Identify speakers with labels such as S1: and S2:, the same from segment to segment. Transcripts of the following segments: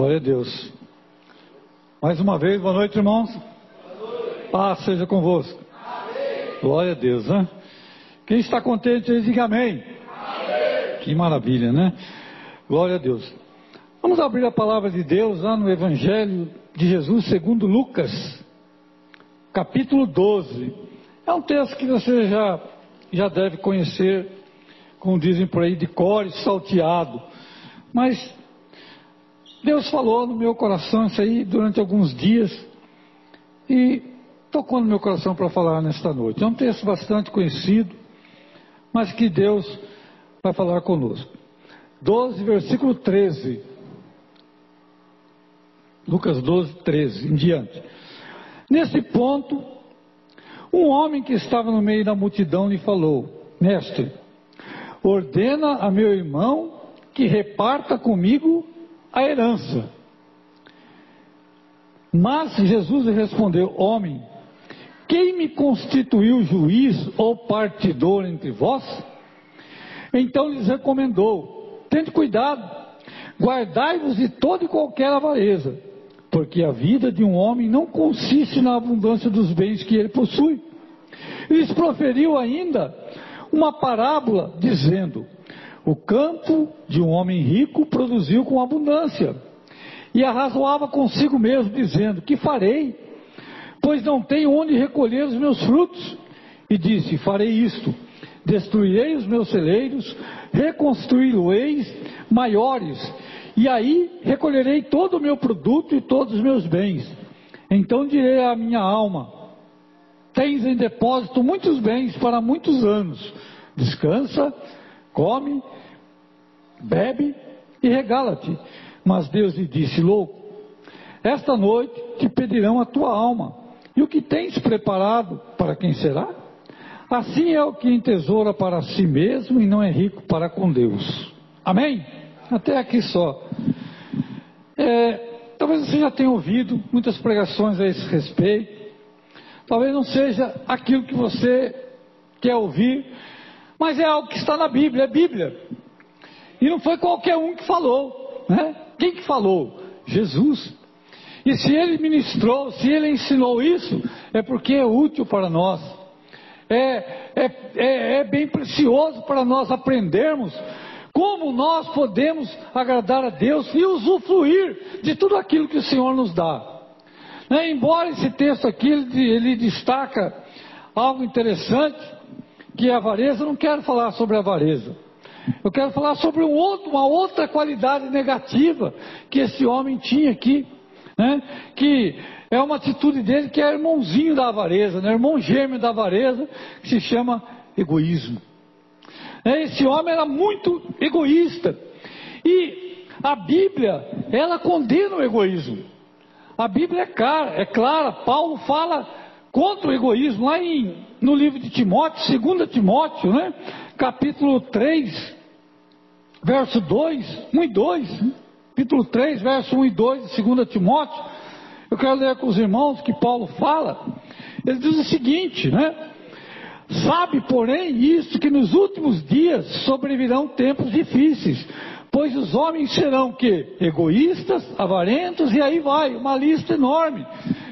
S1: Glória a Deus. Mais uma vez, boa noite, irmãos. Boa noite. Paz seja convosco. Amém. Glória a Deus, né? Quem está contente, diga amém. amém. Que maravilha, né? Glória a Deus. Vamos abrir a palavra de Deus lá no Evangelho de Jesus segundo Lucas, capítulo 12. É um texto que você já, já deve conhecer, como dizem por aí, de core salteado. Mas Deus falou no meu coração isso aí durante alguns dias e tocou no meu coração para falar nesta noite. É um texto bastante conhecido, mas que Deus vai falar conosco. 12, versículo 13. Lucas 12, 13 em diante. Nesse ponto, um homem que estava no meio da multidão lhe falou: Mestre, ordena a meu irmão que reparta comigo a herança. Mas Jesus respondeu: Homem, quem me constituiu juiz ou partidor entre vós? Então lhes recomendou: Tente cuidado, guardai-vos de toda e qualquer avareza, porque a vida de um homem não consiste na abundância dos bens que ele possui. Lhes proferiu ainda uma parábola, dizendo: o campo de um homem rico produziu com abundância. E arrazoava consigo mesmo, dizendo: Que farei? Pois não tenho onde recolher os meus frutos. E disse: Farei isto: destruirei os meus celeiros, reconstruí-los maiores, e aí recolherei todo o meu produto e todos os meus bens. Então direi à minha alma: Tens em depósito muitos bens para muitos anos. Descansa come, bebe e regala-te. Mas Deus lhe disse: Louco, esta noite te pedirão a tua alma, e o que tens preparado, para quem será? Assim é o que entesoura para si mesmo e não é rico para com Deus. Amém? Até aqui só. É, talvez você já tenha ouvido muitas pregações a esse respeito. Talvez não seja aquilo que você quer ouvir, mas é algo que está na Bíblia, é Bíblia. E não foi qualquer um que falou, né? Quem que falou? Jesus. E se ele ministrou, se ele ensinou isso, é porque é útil para nós. É, é, é, é bem precioso para nós aprendermos como nós podemos agradar a Deus e usufruir de tudo aquilo que o Senhor nos dá. Né? Embora esse texto aqui ele, ele destaca algo interessante, que é avareza, eu não quero falar sobre avareza. Eu quero falar sobre um outro, uma outra qualidade negativa que esse homem tinha aqui, né? que é uma atitude dele que é irmãozinho da avareza, né? irmão gêmeo da avareza, que se chama egoísmo. É, esse homem era muito egoísta. E a Bíblia, ela condena o egoísmo. A Bíblia é clara, é clara. Paulo fala contra o egoísmo, lá em, no livro de Timóteo, 2 Timóteo, né? capítulo 3, verso 2, 1 e 2, né? capítulo 3, verso 1 e 2 de 2 Timóteo, eu quero ler com os irmãos que Paulo fala, ele diz o seguinte, né? Sabe, porém, isto que nos últimos dias sobrevirão tempos difíceis, pois os homens serão que egoístas, avarentos e aí vai, uma lista enorme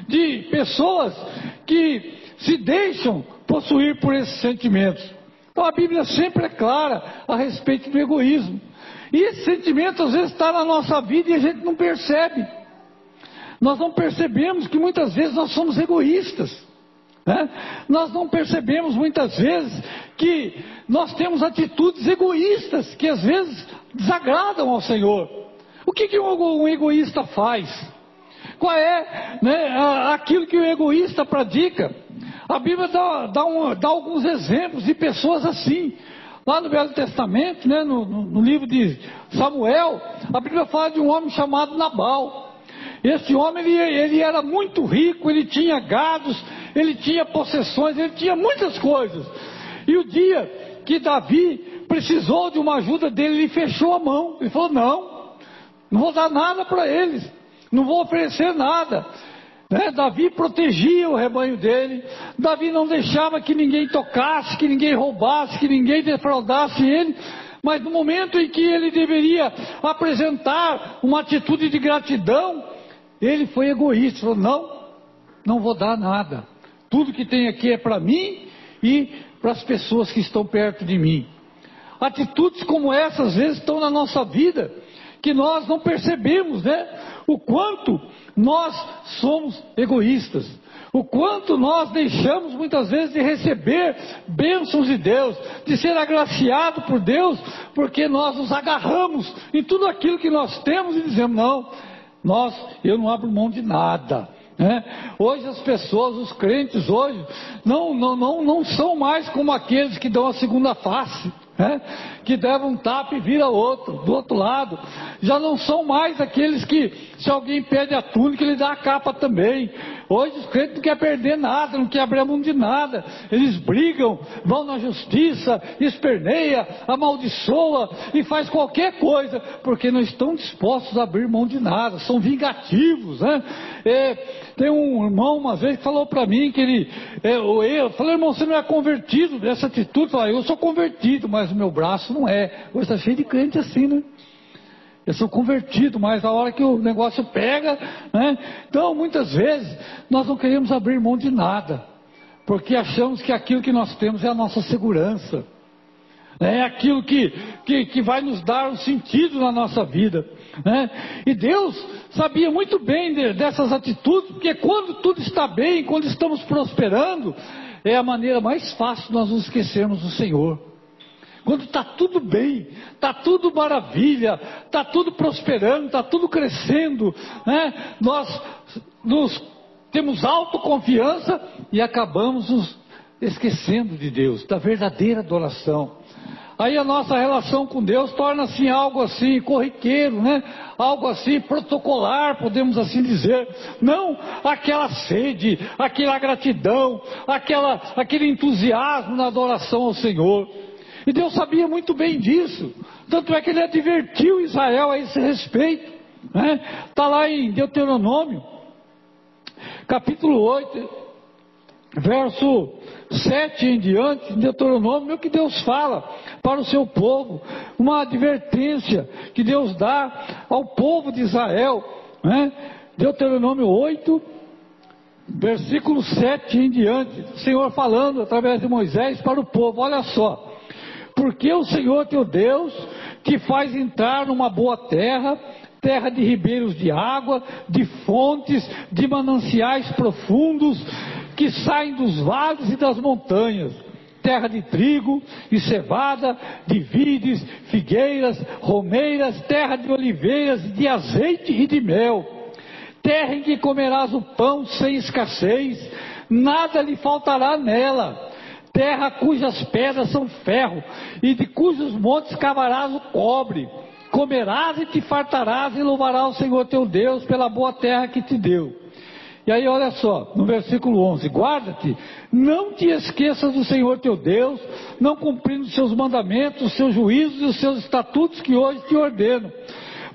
S1: de pessoas que se deixam possuir por esses sentimentos. Então a Bíblia sempre é clara a respeito do egoísmo. E esse sentimento às vezes está na nossa vida e a gente não percebe. Nós não percebemos que muitas vezes nós somos egoístas. Né? Nós não percebemos muitas vezes que nós temos atitudes egoístas que às vezes desagradam ao Senhor. O que, que um egoísta faz? Qual é né, aquilo que o egoísta pratica? A Bíblia dá, dá, um, dá, alguns exemplos de pessoas assim. Lá no Velho Testamento, né, no, no, livro de Samuel, a Bíblia fala de um homem chamado Nabal. Esse homem ele, ele era muito rico, ele tinha gados, ele tinha possessões, ele tinha muitas coisas. E o dia que Davi precisou de uma ajuda dele, ele fechou a mão. Ele falou: Não, não vou dar nada para eles não vou oferecer nada. Né? Davi protegia o rebanho dele, Davi não deixava que ninguém tocasse, que ninguém roubasse, que ninguém defraudasse ele, Mas no momento em que ele deveria apresentar uma atitude de gratidão, ele foi egoísta, falou: não, não vou dar nada. Tudo que tem aqui é para mim e para as pessoas que estão perto de mim. Atitudes como essas, às vezes, estão na nossa vida, que nós não percebemos, né? O quanto nós somos egoístas. O quanto nós deixamos muitas vezes de receber bênçãos de Deus, de ser agraciado por Deus, porque nós nos agarramos em tudo aquilo que nós temos e dizemos: não, nós, eu não abro mão de nada. Né? Hoje as pessoas, os crentes hoje, não, não, não, não são mais como aqueles que dão a segunda face né? que deve um tapa e vira outro, do outro lado. Já não são mais aqueles que, se alguém pede a túnica, ele dá a capa também. Hoje os crentes não querem perder nada, não querem abrir mão de nada. Eles brigam, vão na justiça, esperneia, amaldiçoa e faz qualquer coisa, porque não estão dispostos a abrir mão de nada, são vingativos. Né? É, tem um irmão uma vez que falou para mim que ele, é, eu falei, irmão, você não é convertido dessa atitude? Eu falei, eu sou convertido, mas o meu braço não é. Hoje está cheio de crente assim, né? Eu sou convertido, mas a hora que o negócio pega, né? Então, muitas vezes, nós não queremos abrir mão de nada, porque achamos que aquilo que nós temos é a nossa segurança, né? é aquilo que, que, que vai nos dar um sentido na nossa vida. Né? E Deus sabia muito bem de, dessas atitudes, porque quando tudo está bem, quando estamos prosperando, é a maneira mais fácil de nós nos esquecermos do Senhor. Quando está tudo bem, está tudo maravilha, está tudo prosperando, está tudo crescendo, né? nós nos, temos autoconfiança e acabamos nos esquecendo de Deus, da verdadeira adoração. Aí a nossa relação com Deus torna-se algo assim corriqueiro, né? Algo assim protocolar, podemos assim dizer. Não aquela sede, aquela gratidão, aquela, aquele entusiasmo na adoração ao Senhor. E Deus sabia muito bem disso. Tanto é que ele advertiu Israel a esse respeito. Está né? Tá lá em Deuteronômio, capítulo 8, verso 7 em diante, Deuteronômio, é o que Deus fala para o seu povo, uma advertência que Deus dá ao povo de Israel. Né? Deuteronômio 8, versículo 7 em diante, o Senhor falando através de Moisés para o povo: olha só. Porque o Senhor teu Deus te faz entrar numa boa terra, terra de ribeiros de água, de fontes, de mananciais profundos que saem dos vales e das montanhas, terra de trigo e cevada, de vides, figueiras, romeiras, terra de oliveiras, de azeite e de mel, terra em que comerás o pão sem escassez, nada lhe faltará nela terra cujas pedras são ferro, e de cujos montes cavarás o cobre. Comerás e te fartarás e louvarás o Senhor teu Deus pela boa terra que te deu. E aí olha só, no versículo 11, guarda-te, não te esqueças do Senhor teu Deus, não cumprindo os seus mandamentos, os seus juízos e os seus estatutos que hoje te ordeno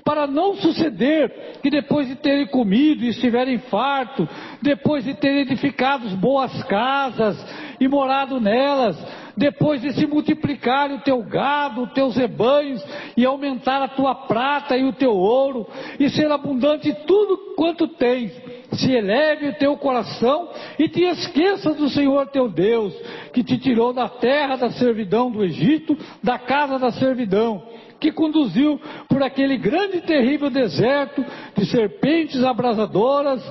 S1: para não suceder que depois de terem comido e estiverem farto, depois de terem edificado boas casas e morado nelas, depois de se multiplicar o teu gado, os teus rebanhos, e aumentar a tua prata e o teu ouro, e ser abundante tudo quanto tens, se eleve o teu coração e te esqueças do Senhor teu Deus, que te tirou da terra da servidão do Egito, da casa da servidão que conduziu por aquele grande e terrível deserto de serpentes abrasadoras,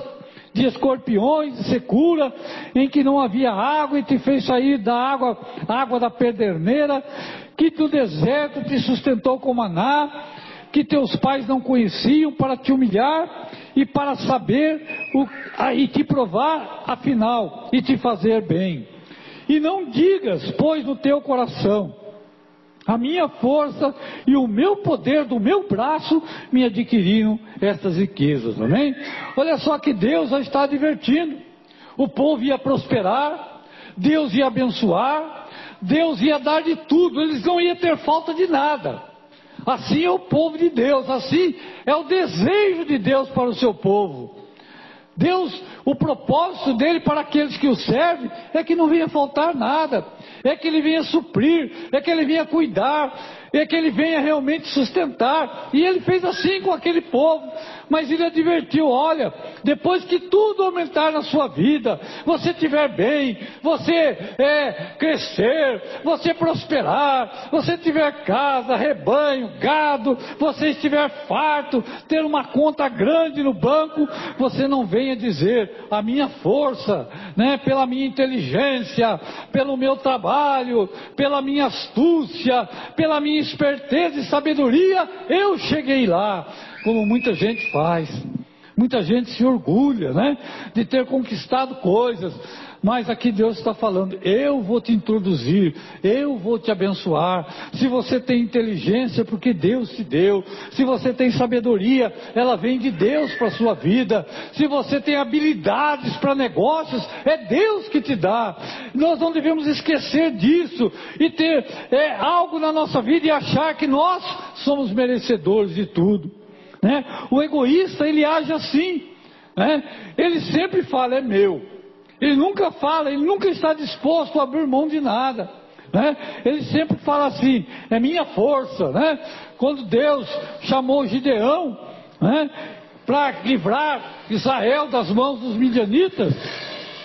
S1: de escorpiões, de secura, em que não havia água e te fez sair da água, água da pederneira, que do deserto te sustentou com maná, que teus pais não conheciam para te humilhar e para saber o, e te provar afinal e te fazer bem. E não digas, pois, no teu coração, a minha força e o meu poder do meu braço me adquiriram estas riquezas, amém? Olha só que Deus já está advertindo. O povo ia prosperar, Deus ia abençoar, Deus ia dar de tudo, eles não iam ter falta de nada. Assim é o povo de Deus, assim é o desejo de Deus para o seu povo. Deus, o propósito dele para aqueles que o servem é que não venha faltar nada, é que ele venha suprir, é que ele venha cuidar, é que ele venha realmente sustentar. E ele fez assim com aquele povo. Mas ele advertiu: olha, depois que tudo aumentar na sua vida, você estiver bem, você é, crescer, você prosperar, você tiver casa, rebanho, gado, você estiver farto, ter uma conta grande no banco, você não venha dizer a minha força, né, pela minha inteligência, pelo meu trabalho, pela minha astúcia, pela minha esperteza e sabedoria, eu cheguei lá como muita gente faz. Muita gente se orgulha, né? De ter conquistado coisas. Mas aqui Deus está falando: eu vou te introduzir, eu vou te abençoar. Se você tem inteligência, porque Deus te deu. Se você tem sabedoria, ela vem de Deus para a sua vida. Se você tem habilidades para negócios, é Deus que te dá. Nós não devemos esquecer disso e ter é, algo na nossa vida e achar que nós somos merecedores de tudo. Né? O egoísta, ele age assim. Né? Ele sempre fala, é meu. Ele nunca fala, ele nunca está disposto a abrir mão de nada. Né? Ele sempre fala assim, é minha força. Né? Quando Deus chamou Gideão né, para livrar Israel das mãos dos midianitas,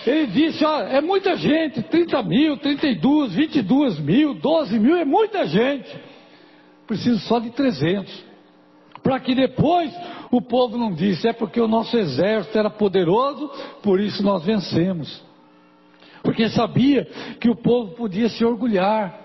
S1: ele disse, ó, é muita gente, 30 mil, 32, 22 mil, 12 mil, é muita gente. Preciso só de 300 para que depois o povo não disse, é porque o nosso exército era poderoso, por isso nós vencemos. Porque sabia que o povo podia se orgulhar.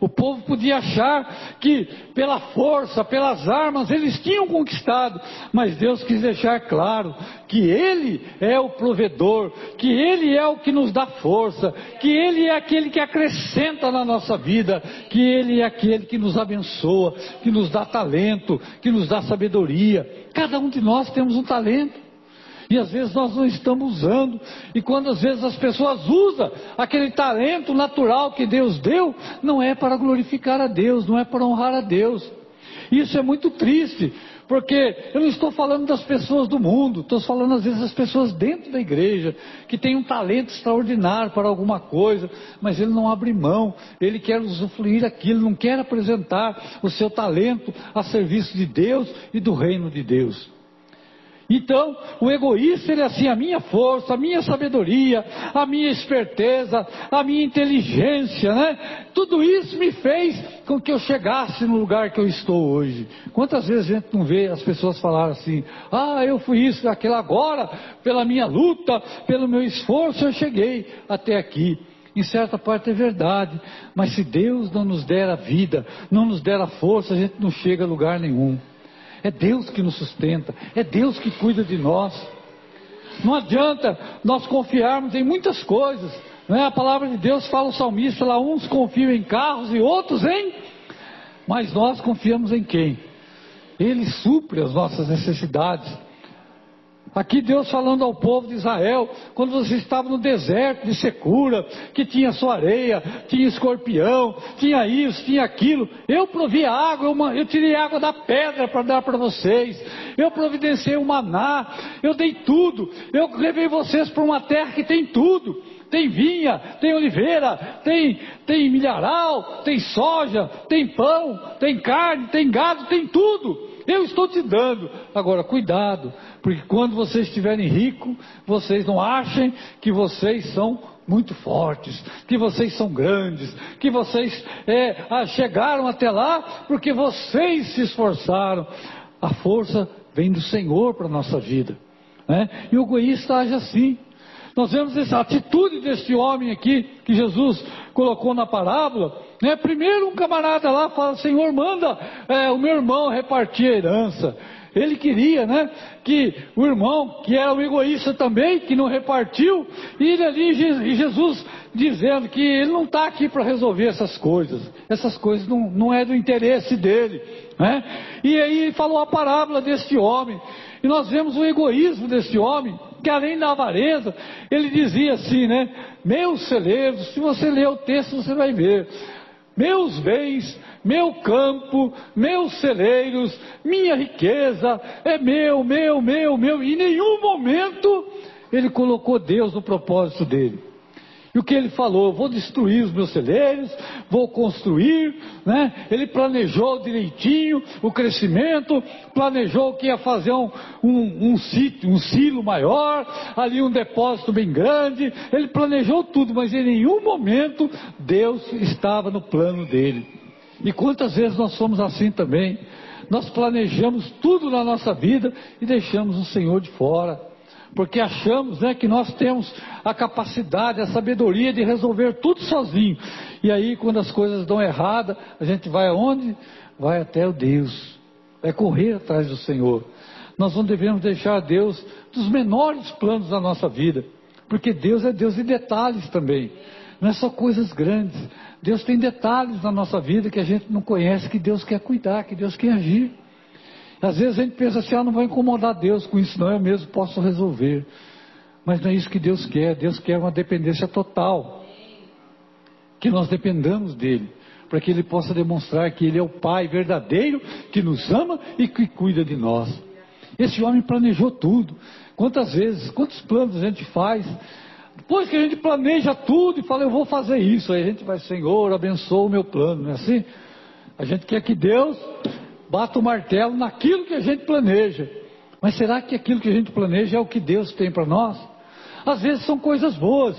S1: O povo podia achar que pela força, pelas armas, eles tinham conquistado, mas Deus quis deixar claro que Ele é o provedor, que Ele é o que nos dá força, que Ele é aquele que acrescenta na nossa vida, que Ele é aquele que nos abençoa, que nos dá talento, que nos dá sabedoria. Cada um de nós temos um talento e às vezes nós não estamos usando, e quando às vezes as pessoas usam aquele talento natural que Deus deu, não é para glorificar a Deus, não é para honrar a Deus. Isso é muito triste, porque eu não estou falando das pessoas do mundo, estou falando às vezes das pessoas dentro da igreja, que tem um talento extraordinário para alguma coisa, mas ele não abre mão, ele quer usufruir aquilo, não quer apresentar o seu talento a serviço de Deus e do reino de Deus. Então, o egoísta, ele é assim, a minha força, a minha sabedoria, a minha esperteza, a minha inteligência, né? Tudo isso me fez com que eu chegasse no lugar que eu estou hoje. Quantas vezes a gente não vê as pessoas falar assim, ah, eu fui isso, aquilo agora, pela minha luta, pelo meu esforço, eu cheguei até aqui. Em certa parte é verdade, mas se Deus não nos der a vida, não nos der a força, a gente não chega a lugar nenhum. É Deus que nos sustenta, é Deus que cuida de nós. Não adianta nós confiarmos em muitas coisas. Não é? A palavra de Deus fala o salmista lá, uns confiam em carros e outros em. Mas nós confiamos em quem? Ele supre as nossas necessidades. Aqui Deus falando ao povo de Israel, quando você estava no deserto de secura, que tinha sua areia, tinha escorpião, tinha isso, tinha aquilo. Eu provi água, eu, eu tirei água da pedra para dar para vocês. Eu providenciei o maná, eu dei tudo. Eu levei vocês para uma terra que tem tudo. Tem vinha, tem oliveira, tem, tem milharal, tem soja, tem pão, tem carne, tem gado, tem tudo. Eu estou te dando. Agora, cuidado, porque quando vocês estiverem ricos, vocês não achem que vocês são muito fortes, que vocês são grandes, que vocês é, chegaram até lá porque vocês se esforçaram. A força vem do Senhor para a nossa vida. Né? E o egoísta age assim. Nós vemos essa atitude desse homem aqui que Jesus colocou na parábola. Né? Primeiro um camarada lá fala, Senhor, manda é, o meu irmão repartir a herança. Ele queria, né, que o irmão, que era um egoísta também, que não repartiu, e ali, e Jesus dizendo que ele não está aqui para resolver essas coisas, essas coisas não, não é do interesse dele, né? E aí ele falou a parábola deste homem, e nós vemos o egoísmo desse homem, que além da avareza, ele dizia assim, né? Meus celeiros, se você ler o texto, você vai ver. Meus bens, meu campo, meus celeiros, minha riqueza, é meu, meu, meu, meu. Em nenhum momento ele colocou Deus no propósito dele. E o que ele falou? Vou destruir os meus celeiros, vou construir, né? Ele planejou direitinho o crescimento, planejou que ia fazer um, um, um, sítio, um silo maior, ali um depósito bem grande. Ele planejou tudo, mas em nenhum momento Deus estava no plano dele. E quantas vezes nós somos assim também? Nós planejamos tudo na nossa vida e deixamos o Senhor de fora porque achamos né, que nós temos a capacidade, a sabedoria de resolver tudo sozinho. E aí, quando as coisas dão errada, a gente vai aonde? Vai até o Deus, vai correr atrás do Senhor. Nós não devemos deixar Deus dos menores planos da nossa vida, porque Deus é Deus de detalhes também, não é só coisas grandes. Deus tem detalhes na nossa vida que a gente não conhece, que Deus quer cuidar, que Deus quer agir. Às vezes a gente pensa assim, ah, não vou incomodar Deus com isso, não, eu mesmo posso resolver. Mas não é isso que Deus quer, Deus quer uma dependência total. Que nós dependamos dEle, para que Ele possa demonstrar que Ele é o Pai verdadeiro, que nos ama e que cuida de nós. Esse homem planejou tudo. Quantas vezes, quantos planos a gente faz? Depois que a gente planeja tudo e fala, eu vou fazer isso, aí a gente vai, Senhor, abençoa o meu plano, não é assim? A gente quer que Deus bata o martelo naquilo que a gente planeja. Mas será que aquilo que a gente planeja é o que Deus tem para nós? Às vezes são coisas boas,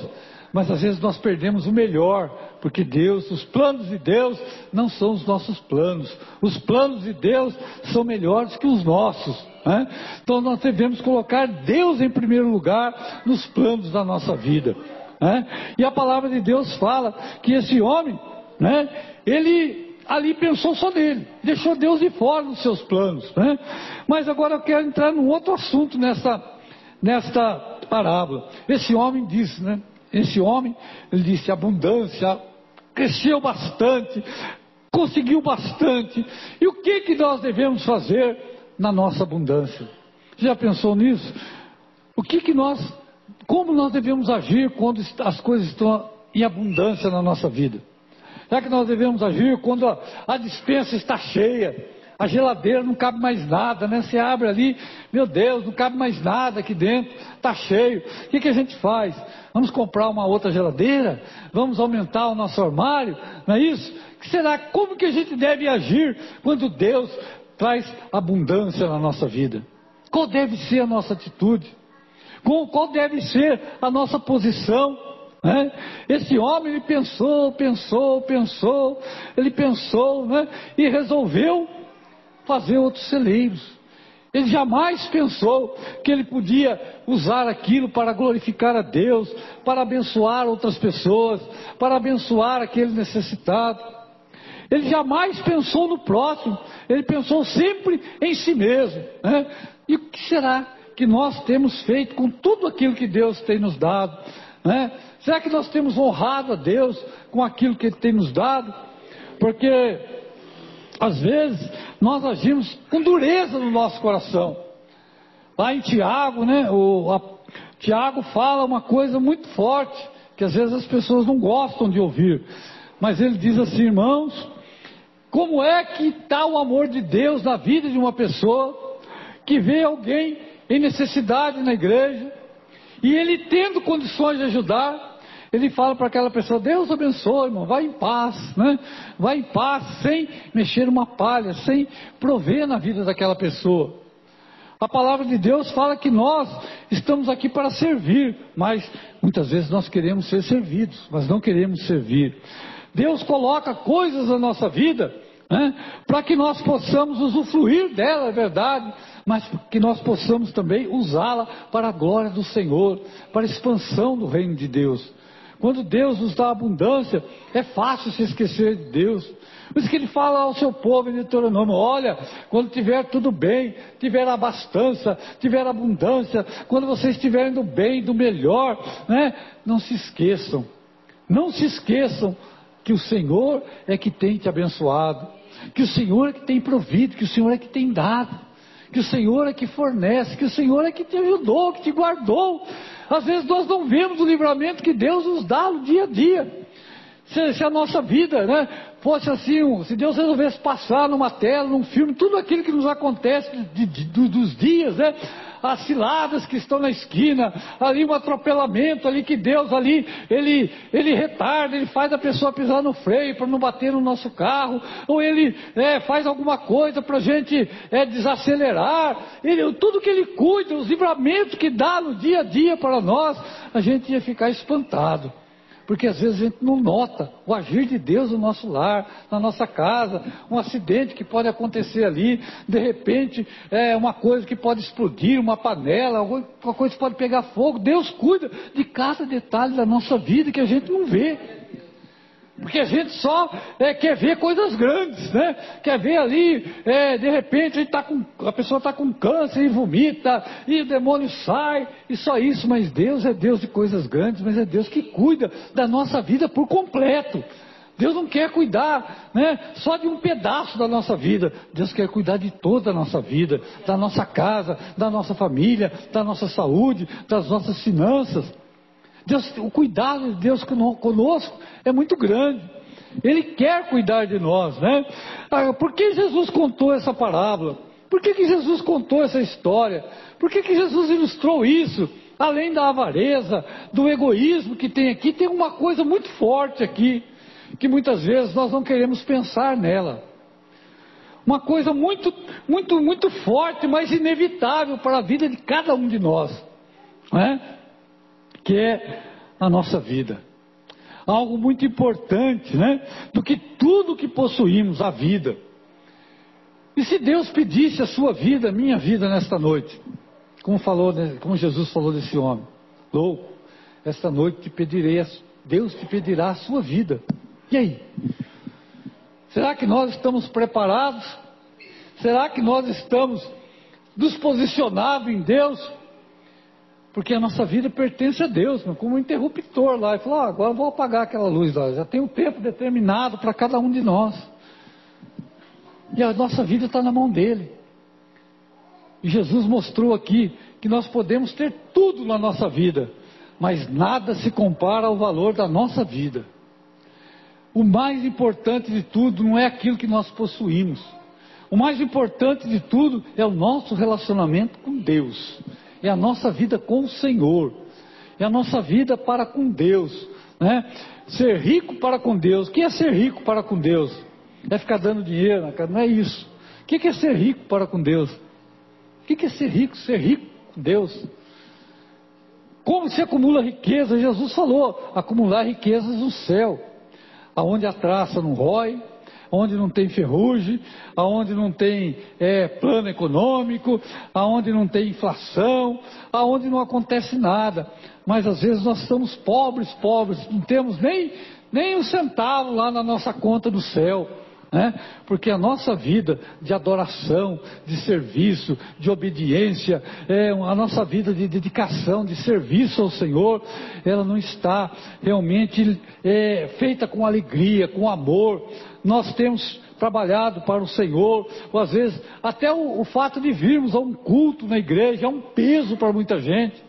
S1: mas às vezes nós perdemos o melhor, porque Deus, os planos de Deus não são os nossos planos. Os planos de Deus são melhores que os nossos. Né? Então nós devemos colocar Deus em primeiro lugar nos planos da nossa vida. Né? E a palavra de Deus fala que esse homem, né, ele ali pensou só nele, deixou Deus de fora dos seus planos. Né? Mas agora eu quero entrar num outro assunto nessa, nesta parábola. Esse homem disse, né? Esse homem, ele disse, abundância, cresceu bastante, conseguiu bastante. E o que, que nós devemos fazer na nossa abundância? Já pensou nisso? O que, que nós, como nós devemos agir quando as coisas estão em abundância na nossa vida? Será que nós devemos agir quando a, a dispensa está cheia? A geladeira não cabe mais nada, né? Você abre ali, meu Deus, não cabe mais nada aqui dentro, está cheio. O que, que a gente faz? Vamos comprar uma outra geladeira? Vamos aumentar o nosso armário? Não é isso? Que será? Como que a gente deve agir quando Deus traz abundância na nossa vida? Qual deve ser a nossa atitude? Qual deve ser a nossa posição? Né? Esse homem ele pensou, pensou, pensou, ele pensou né? e resolveu fazer outros celeiros. Ele jamais pensou que ele podia usar aquilo para glorificar a Deus, para abençoar outras pessoas, para abençoar aquele necessitado. Ele jamais pensou no próximo, ele pensou sempre em si mesmo. Né? E o que será que nós temos feito com tudo aquilo que Deus tem nos dado? Né? Será que nós temos honrado a Deus com aquilo que Ele tem nos dado? Porque, às vezes, nós agimos com dureza no nosso coração. Lá em Tiago, né, o a, Tiago fala uma coisa muito forte, que às vezes as pessoas não gostam de ouvir. Mas ele diz assim, irmãos, como é que está o amor de Deus na vida de uma pessoa que vê alguém em necessidade na igreja, e ele tendo condições de ajudar, ele fala para aquela pessoa: Deus abençoe, irmão, vai em paz, né? Vai em paz, sem mexer uma palha, sem prover na vida daquela pessoa. A palavra de Deus fala que nós estamos aqui para servir, mas muitas vezes nós queremos ser servidos, mas não queremos servir. Deus coloca coisas na nossa vida né, para que nós possamos usufruir dela, é verdade, mas que nós possamos também usá-la para a glória do Senhor, para a expansão do reino de Deus. Quando Deus nos dá abundância, é fácil se esquecer de Deus. Por isso que ele fala ao seu povo em Deuteronômio: olha, quando tiver tudo bem, tiver abastança, tiver abundância, quando vocês estiverem do bem, do melhor, né? não se esqueçam, não se esqueçam que o Senhor é que tem te abençoado, que o Senhor é que tem provido, que o Senhor é que tem dado que o Senhor é que fornece, que o Senhor é que te ajudou, que te guardou. Às vezes nós não vemos o livramento que Deus nos dá no dia a dia. Se, se a nossa vida né, fosse assim, se Deus resolvesse passar numa tela, num filme, tudo aquilo que nos acontece de, de, dos dias, né, as ciladas que estão na esquina, ali um atropelamento ali que Deus ali, ele, ele retarda, ele faz a pessoa pisar no freio para não bater no nosso carro, ou ele é, faz alguma coisa para a gente é, desacelerar, ele, tudo que ele cuida, os livramentos que dá no dia a dia para nós, a gente ia ficar espantado. Porque às vezes a gente não nota o agir de Deus no nosso lar, na nossa casa, um acidente que pode acontecer ali, de repente é uma coisa que pode explodir, uma panela, alguma coisa que pode pegar fogo. Deus cuida de cada detalhe da nossa vida que a gente não vê. Porque a gente só é, quer ver coisas grandes, né? Quer ver ali, é, de repente, a, tá com, a pessoa está com câncer e vomita, e o demônio sai, e só isso. Mas Deus é Deus de coisas grandes, mas é Deus que cuida da nossa vida por completo. Deus não quer cuidar né, só de um pedaço da nossa vida. Deus quer cuidar de toda a nossa vida, da nossa casa, da nossa família, da nossa saúde, das nossas finanças. Deus, o cuidado de Deus conosco é muito grande. Ele quer cuidar de nós, né? Ah, por que Jesus contou essa parábola? Por que, que Jesus contou essa história? Por que, que Jesus ilustrou isso? Além da avareza, do egoísmo que tem aqui, tem uma coisa muito forte aqui, que muitas vezes nós não queremos pensar nela. Uma coisa muito, muito, muito forte, mas inevitável para a vida de cada um de nós. Né? Que é a nossa vida. Algo muito importante, né? Do que tudo que possuímos, a vida. E se Deus pedisse a sua vida, a minha vida nesta noite, como falou, né, como Jesus falou desse homem, louco, esta noite te pedirei, Deus te pedirá a sua vida. E aí? Será que nós estamos preparados? Será que nós estamos nos posicionados em Deus porque a nossa vida pertence a Deus, como um interruptor lá. Ele falou: ah, agora eu vou apagar aquela luz lá. Já tem um tempo determinado para cada um de nós. E a nossa vida está na mão dele. E Jesus mostrou aqui que nós podemos ter tudo na nossa vida, mas nada se compara ao valor da nossa vida. O mais importante de tudo não é aquilo que nós possuímos. O mais importante de tudo é o nosso relacionamento com Deus é a nossa vida com o Senhor, é a nossa vida para com Deus, né? Ser rico para com Deus. O que é ser rico para com Deus? É ficar dando dinheiro, não é isso. O que é ser rico para com Deus? O que é ser rico? Ser rico com Deus. Como se acumula riqueza? Jesus falou: acumular riquezas no céu, aonde a traça não rói, onde não tem ferrugem, aonde não tem é, plano econômico, aonde não tem inflação, aonde não acontece nada. Mas às vezes nós estamos pobres, pobres, não temos nem, nem um centavo lá na nossa conta do céu. Né? Porque a nossa vida de adoração, de serviço, de obediência, é, a nossa vida de dedicação, de serviço ao Senhor, ela não está realmente é, feita com alegria, com amor, nós temos trabalhado para o Senhor, ou às vezes até o, o fato de virmos a um culto na igreja é um peso para muita gente.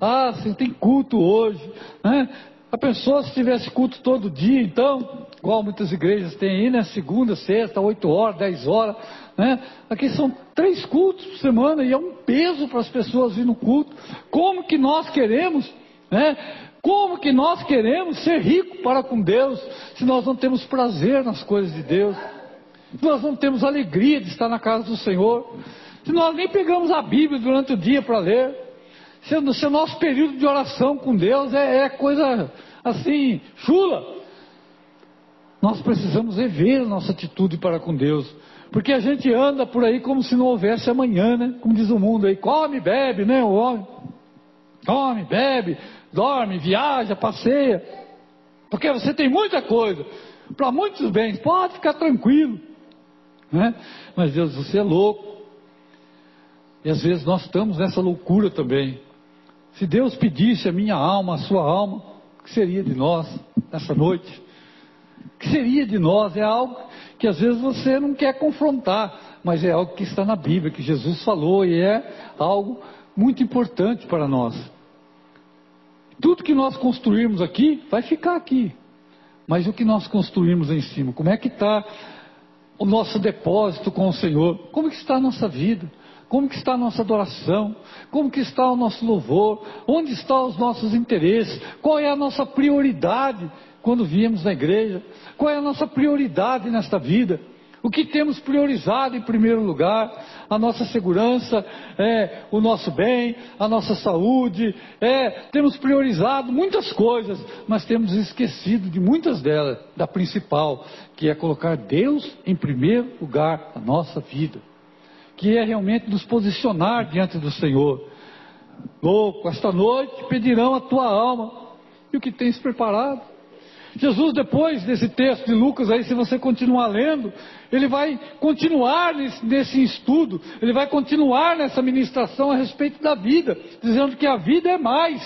S1: Ah, se tem culto hoje, né? A pessoa se tivesse culto todo dia, então, igual muitas igrejas têm aí, né? Segunda, sexta, oito horas, dez horas, né? Aqui são três cultos por semana e é um peso para as pessoas vir no culto. Como que nós queremos, né? Como que nós queremos ser ricos para com Deus, se nós não temos prazer nas coisas de Deus? Se nós não temos alegria de estar na casa do Senhor? Se nós nem pegamos a Bíblia durante o dia para ler? Se, se, o nosso período de oração com Deus é, é coisa assim, chula? Nós precisamos rever a nossa atitude para com Deus. Porque a gente anda por aí como se não houvesse amanhã, né? Como diz o mundo aí, come, bebe, né? O homem. Come, bebe, dorme, viaja, passeia, porque você tem muita coisa, para muitos bens, pode ficar tranquilo, né? Mas Deus, você é louco. E às vezes nós estamos nessa loucura também. Se Deus pedisse a minha alma, a sua alma, o que seria de nós nessa noite? O que seria de nós? É algo que às vezes você não quer confrontar, mas é algo que está na Bíblia, que Jesus falou e é algo muito importante para nós. Tudo que nós construirmos aqui vai ficar aqui. Mas o que nós construímos em cima? Como é que está o nosso depósito com o Senhor? Como que está a nossa vida? como que está a nossa adoração, como que está o nosso louvor, onde estão os nossos interesses, qual é a nossa prioridade quando viemos na igreja, qual é a nossa prioridade nesta vida. O que temos priorizado em primeiro lugar? A nossa segurança, é, o nosso bem, a nossa saúde. É, temos priorizado muitas coisas, mas temos esquecido de muitas delas, da principal, que é colocar Deus em primeiro lugar na nossa vida. Que é realmente nos posicionar diante do Senhor. Louco, esta noite pedirão a tua alma. E o que tens preparado? Jesus, depois desse texto de Lucas, aí, se você continuar lendo, ele vai continuar nesse, nesse, estudo, ele vai continuar nessa ministração a respeito da vida, dizendo que a vida é mais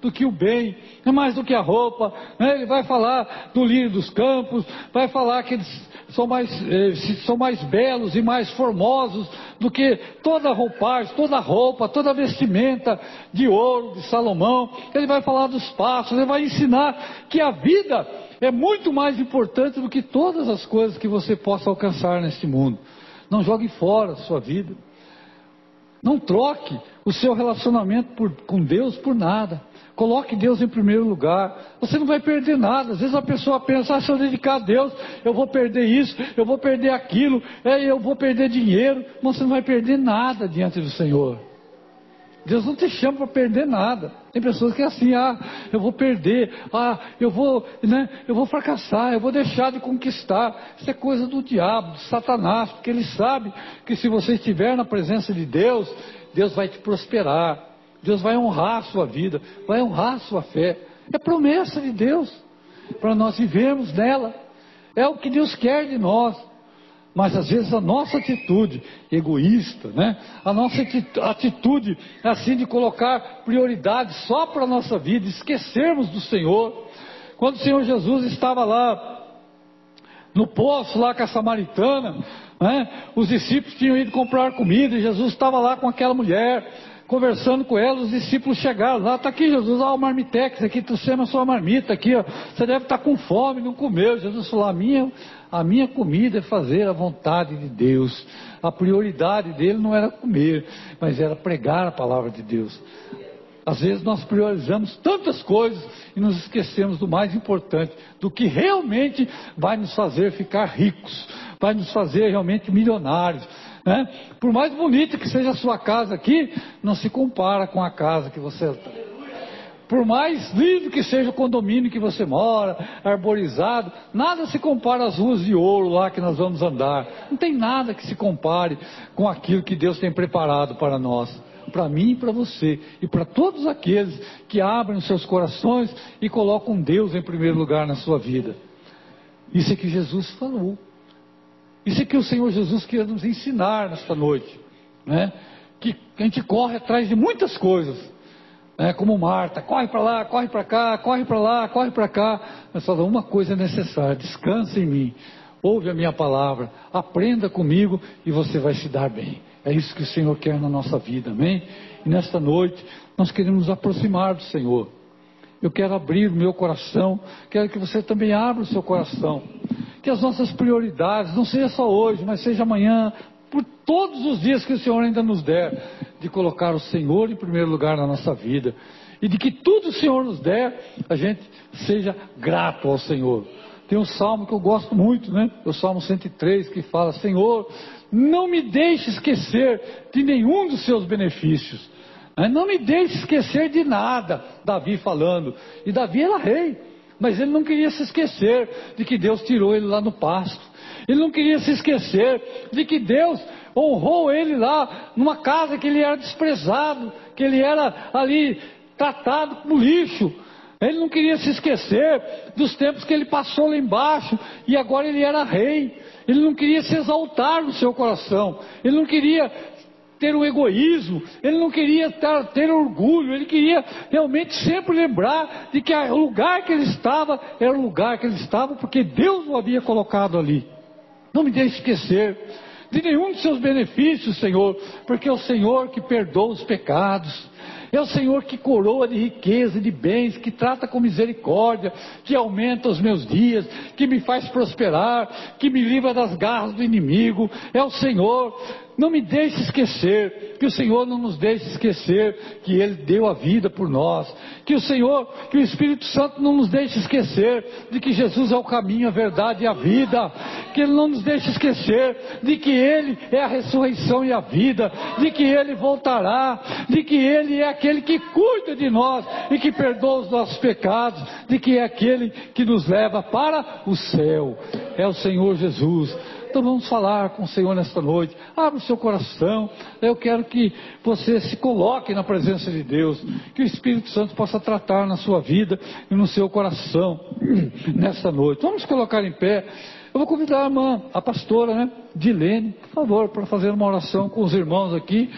S1: do que o bem, é mais do que a roupa. Né? Ele vai falar do lírio dos campos, vai falar que eles são mais, eh, são mais belos e mais formosos do que toda roupagem, toda roupa, toda vestimenta de ouro de Salomão. Ele vai falar dos passos, ele vai ensinar que a vida é muito mais importante do que todas as coisas que você possa alcançar neste mundo. Não jogue fora a sua vida. Não troque o seu relacionamento por, com Deus por nada. Coloque Deus em primeiro lugar. Você não vai perder nada. Às vezes a pessoa pensa, ah, se eu dedicar a Deus, eu vou perder isso, eu vou perder aquilo, é, eu vou perder dinheiro. Mas você não vai perder nada diante do Senhor. Deus não te chama para perder nada. Tem pessoas que é assim, ah, eu vou perder, ah, eu vou, né, eu vou fracassar, eu vou deixar de conquistar. Isso é coisa do diabo, do Satanás, porque ele sabe que se você estiver na presença de Deus, Deus vai te prosperar. Deus vai honrar a sua vida, vai honrar a sua fé. É promessa de Deus para nós vivermos nela. É o que Deus quer de nós. Mas às vezes a nossa atitude egoísta, né? A nossa atitude assim de colocar prioridade só para a nossa vida, esquecermos do Senhor. Quando o Senhor Jesus estava lá no poço lá com a samaritana, né? Os discípulos tinham ido comprar comida e Jesus estava lá com aquela mulher conversando com ela, os discípulos chegaram lá, está aqui Jesus, ó o marmitex aqui, chama a sua marmita aqui, ó, você deve estar tá com fome, não comeu. Jesus falou, a minha, a minha comida é fazer a vontade de Deus. A prioridade dele não era comer, mas era pregar a palavra de Deus. Às vezes nós priorizamos tantas coisas e nos esquecemos do mais importante, do que realmente vai nos fazer ficar ricos, vai nos fazer realmente milionários, né? Por mais bonita que seja a sua casa aqui, não se compara com a casa que você. Por mais lindo que seja o condomínio que você mora, arborizado, nada se compara às ruas de ouro lá que nós vamos andar. Não tem nada que se compare com aquilo que Deus tem preparado para nós, para mim e para você, e para todos aqueles que abrem os seus corações e colocam Deus em primeiro lugar na sua vida. Isso é que Jesus falou. Isso é que o Senhor Jesus quer nos ensinar nesta noite, né? Que a gente corre atrás de muitas coisas, né? como Marta, corre para lá, corre para cá, corre para lá, corre para cá. Mas fala, uma coisa é necessária, descansa em mim, ouve a minha palavra, aprenda comigo e você vai se dar bem. É isso que o Senhor quer na nossa vida, amém? E nesta noite nós queremos nos aproximar do Senhor. Eu quero abrir o meu coração, quero que você também abra o seu coração que as nossas prioridades não seja só hoje, mas seja amanhã, por todos os dias que o Senhor ainda nos der, de colocar o Senhor em primeiro lugar na nossa vida. E de que tudo o Senhor nos der, a gente seja grato ao Senhor. Tem um salmo que eu gosto muito, né? O salmo 103 que fala: Senhor, não me deixe esquecer de nenhum dos seus benefícios. Né? Não me deixe esquecer de nada. Davi falando. E Davi era rei. Mas ele não queria se esquecer de que Deus tirou ele lá no pasto. Ele não queria se esquecer de que Deus honrou ele lá numa casa que ele era desprezado, que ele era ali tratado como lixo. Ele não queria se esquecer dos tempos que ele passou lá embaixo e agora ele era rei. Ele não queria se exaltar no seu coração. Ele não queria ter um egoísmo, ele não queria ter, ter orgulho, ele queria realmente sempre lembrar de que o lugar que ele estava era o lugar que ele estava porque Deus o havia colocado ali. Não me deixe esquecer de nenhum de seus benefícios, Senhor, porque é o Senhor que perdoa os pecados. É o Senhor que coroa de riqueza e de bens, que trata com misericórdia, que aumenta os meus dias, que me faz prosperar, que me livra das garras do inimigo. É o Senhor não me deixe esquecer, que o Senhor não nos deixe esquecer que Ele deu a vida por nós, que o Senhor, que o Espírito Santo não nos deixe esquecer de que Jesus é o caminho, a verdade e a vida, que Ele não nos deixe esquecer de que Ele é a ressurreição e a vida, de que Ele voltará, de que Ele é aquele que cuida de nós e que perdoa os nossos pecados, de que é aquele que nos leva para o céu, é o Senhor Jesus. Então vamos falar com o Senhor nesta noite. Abra o seu coração. Eu quero que você se coloque na presença de Deus. Que o Espírito Santo possa tratar na sua vida e no seu coração nesta noite. Vamos colocar em pé. Eu vou convidar a irmã, a pastora, né, Dilene, por favor, para fazer uma oração com os irmãos aqui.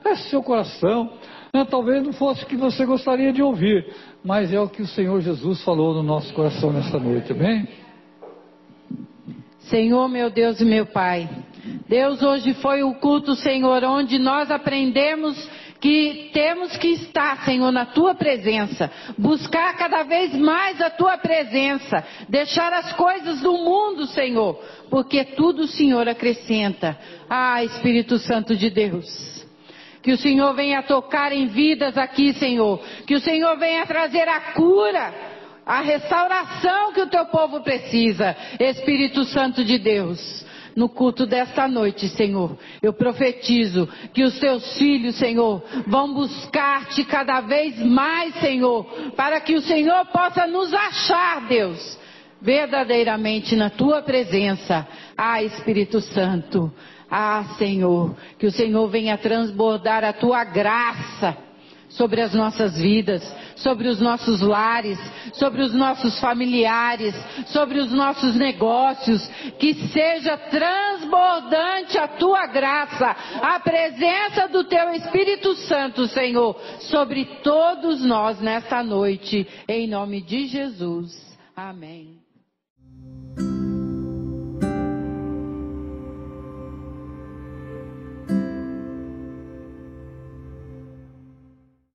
S1: Feche seu coração. Né, talvez não fosse o que você gostaria de ouvir, mas é o que o Senhor Jesus falou no nosso coração nesta noite, amém?
S2: Senhor, meu Deus e meu Pai. Deus, hoje foi o culto, Senhor, onde nós aprendemos que temos que estar, Senhor, na tua presença, buscar cada vez mais a tua presença, deixar as coisas do mundo, Senhor, porque tudo o Senhor acrescenta. Ah, Espírito Santo de Deus. Que o Senhor venha tocar em vidas aqui, Senhor. Que o Senhor venha trazer a cura a restauração que o teu povo precisa, Espírito Santo de Deus. No culto desta noite, Senhor, eu profetizo que os teus filhos, Senhor, vão buscar-te cada vez mais, Senhor, para que o Senhor possa nos achar, Deus, verdadeiramente na tua presença. Ah, Espírito Santo, ah, Senhor, que o Senhor venha transbordar a tua graça sobre as nossas vidas, sobre os nossos lares, sobre os nossos familiares, sobre os nossos negócios, que seja transbordante a tua graça, a presença do teu Espírito Santo, Senhor, sobre todos nós nesta noite, em nome de Jesus. Amém.